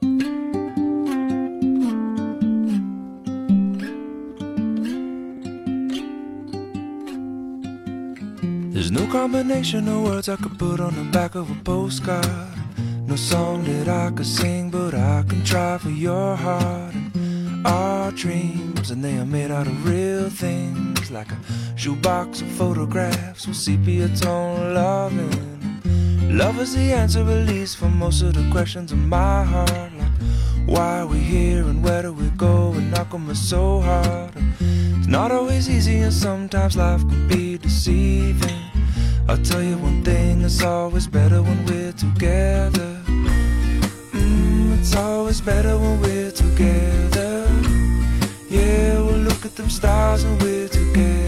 There's no combination of words I could put on the back of a postcard. No song that I could sing, but I can try for your heart. And our dreams, and they are made out of real things, like a shoebox of photographs with sepia tone loving. Love is the answer, at least, for most of the questions in my heart. Like, why are we here and where do we go? And knock on me so hard. It's not always easy, and sometimes life can be deceiving. I'll tell you one thing, it's always better when we're together. Mm, it's always better when we're together. Yeah, we'll look at them stars and we're together.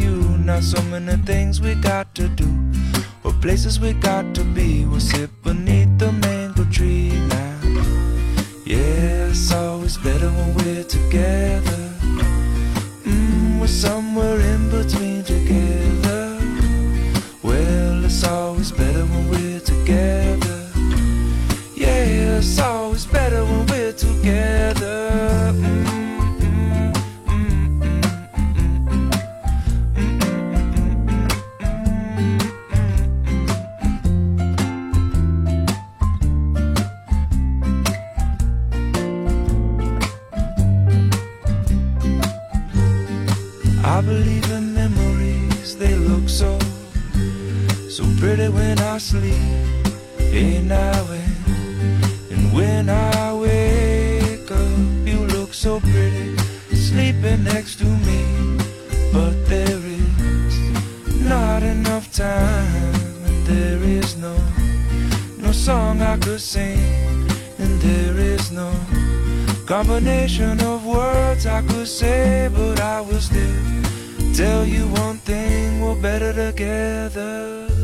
you. Not so many things we got to do, or places we got to be. We'll sit beneath the mango tree now. Yeah, it's always better when we're together. Mm, we're somewhere in between together. Well, it's always better when we're together. Yeah, it's I believe in memories, they look so, so pretty when I sleep. Hey now and, and when I wake up, you look so pretty, sleeping next to me. But there is not enough time, and there is no, no song I could sing, and there is no combination of words I could say, but I will still tell you one thing: we're better together.